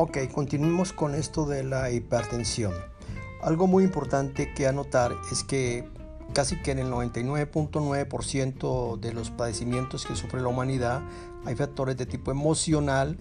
Ok, continuemos con esto de la hipertensión. Algo muy importante que anotar es que casi que en el 99.9% de los padecimientos que sufre la humanidad hay factores de tipo emocional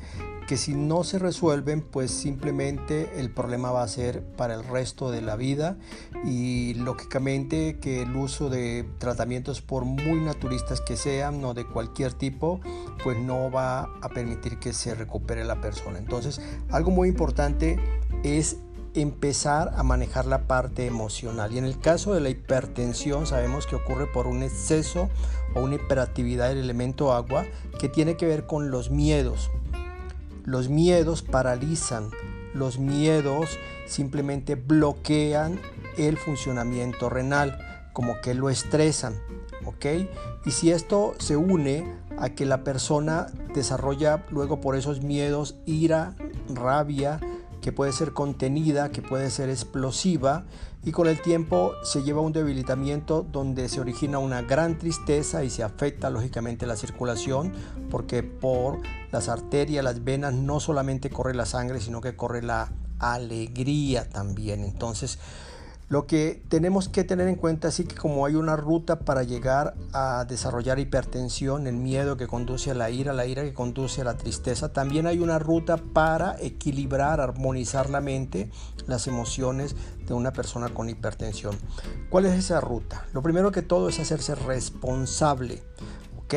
que si no se resuelven pues simplemente el problema va a ser para el resto de la vida y lógicamente que el uso de tratamientos por muy naturistas que sean o de cualquier tipo pues no va a permitir que se recupere la persona entonces algo muy importante es empezar a manejar la parte emocional. Y en el caso de la hipertensión sabemos que ocurre por un exceso o una hiperactividad del elemento agua que tiene que ver con los miedos. Los miedos paralizan, los miedos simplemente bloquean el funcionamiento renal, como que lo estresan, ¿ok? Y si esto se une a que la persona desarrolla luego por esos miedos ira, rabia, que puede ser contenida, que puede ser explosiva y con el tiempo se lleva un debilitamiento donde se origina una gran tristeza y se afecta lógicamente la circulación porque por las arterias, las venas no solamente corre la sangre sino que corre la alegría también. Entonces lo que tenemos que tener en cuenta es que como hay una ruta para llegar a desarrollar hipertensión, el miedo que conduce a la ira, la ira que conduce a la tristeza, también hay una ruta para equilibrar, armonizar la mente, las emociones de una persona con hipertensión. ¿Cuál es esa ruta? Lo primero que todo es hacerse responsable, ¿ok?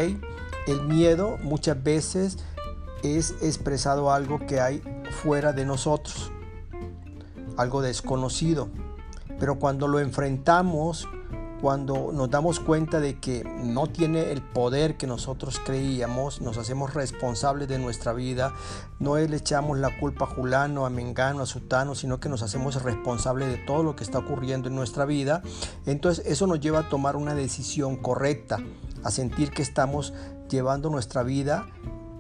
El miedo muchas veces es expresado algo que hay fuera de nosotros, algo desconocido pero cuando lo enfrentamos, cuando nos damos cuenta de que no tiene el poder que nosotros creíamos, nos hacemos responsables de nuestra vida, no le echamos la culpa a Julano, a Mengano, a Sutano, sino que nos hacemos responsables de todo lo que está ocurriendo en nuestra vida, entonces eso nos lleva a tomar una decisión correcta, a sentir que estamos llevando nuestra vida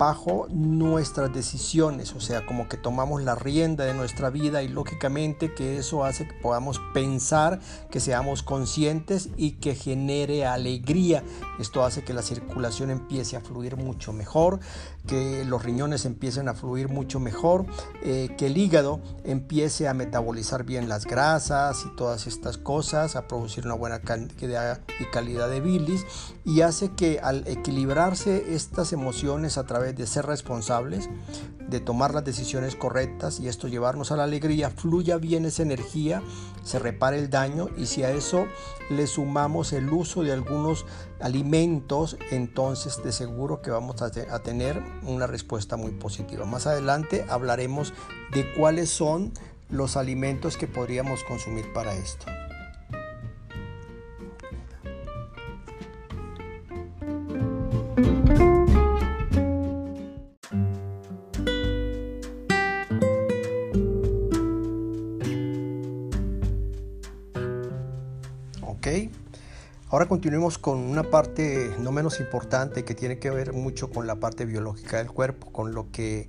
bajo nuestras decisiones, o sea, como que tomamos la rienda de nuestra vida y lógicamente que eso hace que podamos pensar, que seamos conscientes y que genere alegría. Esto hace que la circulación empiece a fluir mucho mejor, que los riñones empiecen a fluir mucho mejor, eh, que el hígado empiece a metabolizar bien las grasas y todas estas cosas, a producir una buena cantidad y calidad de bilis y hace que al equilibrarse estas emociones a través de ser responsables, de tomar las decisiones correctas y esto llevarnos a la alegría, fluya bien esa energía, se repare el daño y si a eso le sumamos el uso de algunos alimentos, entonces de seguro que vamos a, tener una respuesta muy positiva. Más adelante hablaremos de cuáles son los alimentos que podríamos consumir para esto. Ahora continuemos con una parte no menos importante que tiene que ver mucho con la parte biológica del cuerpo, con lo que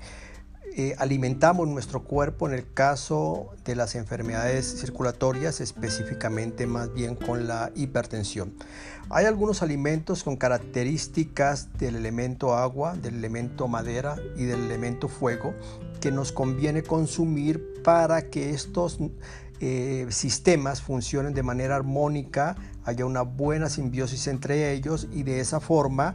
eh, alimentamos nuestro cuerpo en el caso de las enfermedades circulatorias, específicamente más bien con la hipertensión. Hay algunos alimentos con características del elemento agua, del elemento madera y del elemento fuego que nos conviene consumir para que estos eh, sistemas funcionen de manera armónica, haya una buena simbiosis entre ellos y de esa forma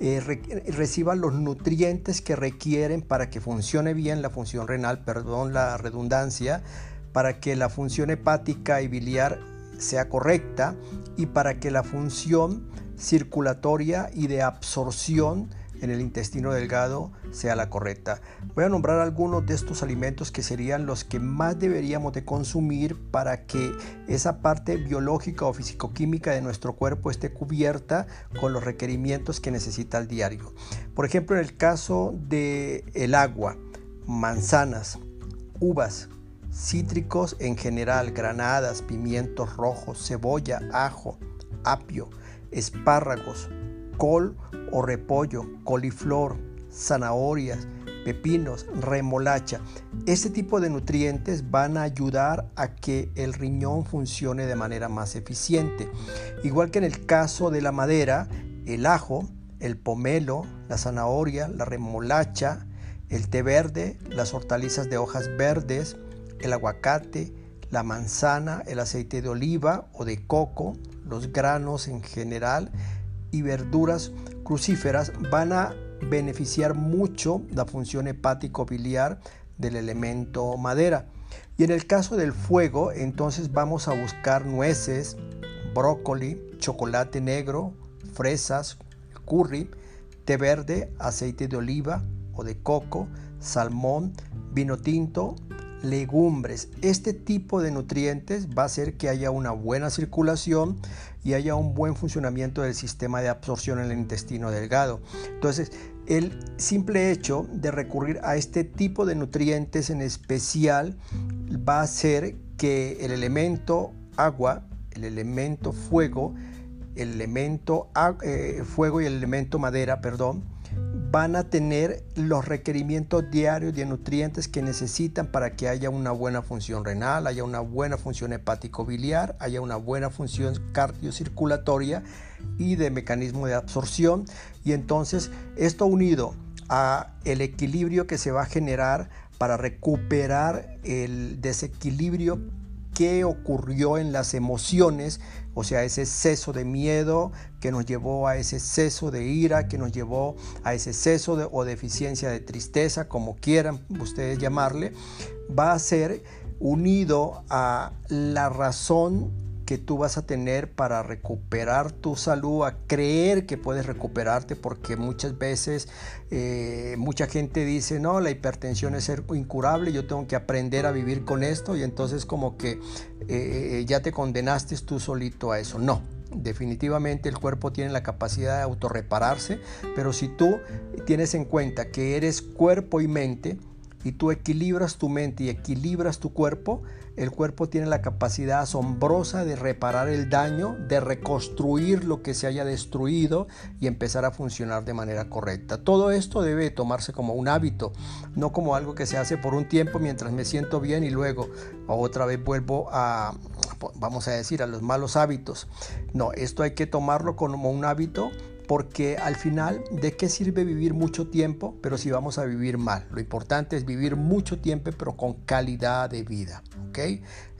eh, reciban los nutrientes que requieren para que funcione bien la función renal, perdón la redundancia, para que la función hepática y biliar sea correcta y para que la función circulatoria y de absorción en el intestino delgado sea la correcta. Voy a nombrar algunos de estos alimentos que serían los que más deberíamos de consumir para que esa parte biológica o fisicoquímica de nuestro cuerpo esté cubierta con los requerimientos que necesita el diario. Por ejemplo, en el caso de el agua, manzanas, uvas, cítricos en general, granadas, pimientos rojos, cebolla, ajo, apio, espárragos, col o repollo, coliflor, zanahorias, pepinos, remolacha. Este tipo de nutrientes van a ayudar a que el riñón funcione de manera más eficiente. Igual que en el caso de la madera, el ajo, el pomelo, la zanahoria, la remolacha, el té verde, las hortalizas de hojas verdes, el aguacate, la manzana, el aceite de oliva o de coco, los granos en general y verduras crucíferas van a beneficiar mucho la función hepático-biliar del elemento madera. Y en el caso del fuego, entonces vamos a buscar nueces, brócoli, chocolate negro, fresas, curry, té verde, aceite de oliva o de coco, salmón, vino tinto, legumbres. Este tipo de nutrientes va a hacer que haya una buena circulación y haya un buen funcionamiento del sistema de absorción en el intestino delgado. Entonces, el simple hecho de recurrir a este tipo de nutrientes en especial va a hacer que el elemento agua, el elemento fuego, el elemento eh, fuego y el elemento madera, perdón, van a tener los requerimientos diarios de nutrientes que necesitan para que haya una buena función renal, haya una buena función hepático-biliar, haya una buena función cardiocirculatoria y de mecanismo de absorción. Y entonces esto unido a el equilibrio que se va a generar para recuperar el desequilibrio que ocurrió en las emociones, o sea, ese exceso de miedo que nos llevó a ese exceso de ira, que nos llevó a ese exceso o deficiencia de tristeza, como quieran ustedes llamarle, va a ser unido a la razón que tú vas a tener para recuperar tu salud, a creer que puedes recuperarte, porque muchas veces eh, mucha gente dice, no, la hipertensión es incurable, yo tengo que aprender a vivir con esto y entonces como que eh, ya te condenaste tú solito a eso. No, Definitivamente el cuerpo tiene la capacidad de autorrepararse, pero si tú tienes en cuenta que eres cuerpo y mente, tú equilibras tu mente y equilibras tu cuerpo, el cuerpo tiene la capacidad asombrosa de reparar el daño, de reconstruir lo que se haya destruido y empezar a funcionar de manera correcta. Todo esto debe tomarse como un hábito, no como algo que se hace por un tiempo mientras me siento bien y luego otra vez vuelvo a, vamos a decir, a los malos hábitos. No, esto hay que tomarlo como un hábito porque al final, ¿de qué sirve vivir mucho tiempo, pero si vamos a vivir mal? Lo importante es vivir mucho tiempo, pero con calidad de vida, ¿ok?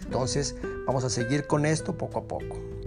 Entonces, vamos a seguir con esto poco a poco.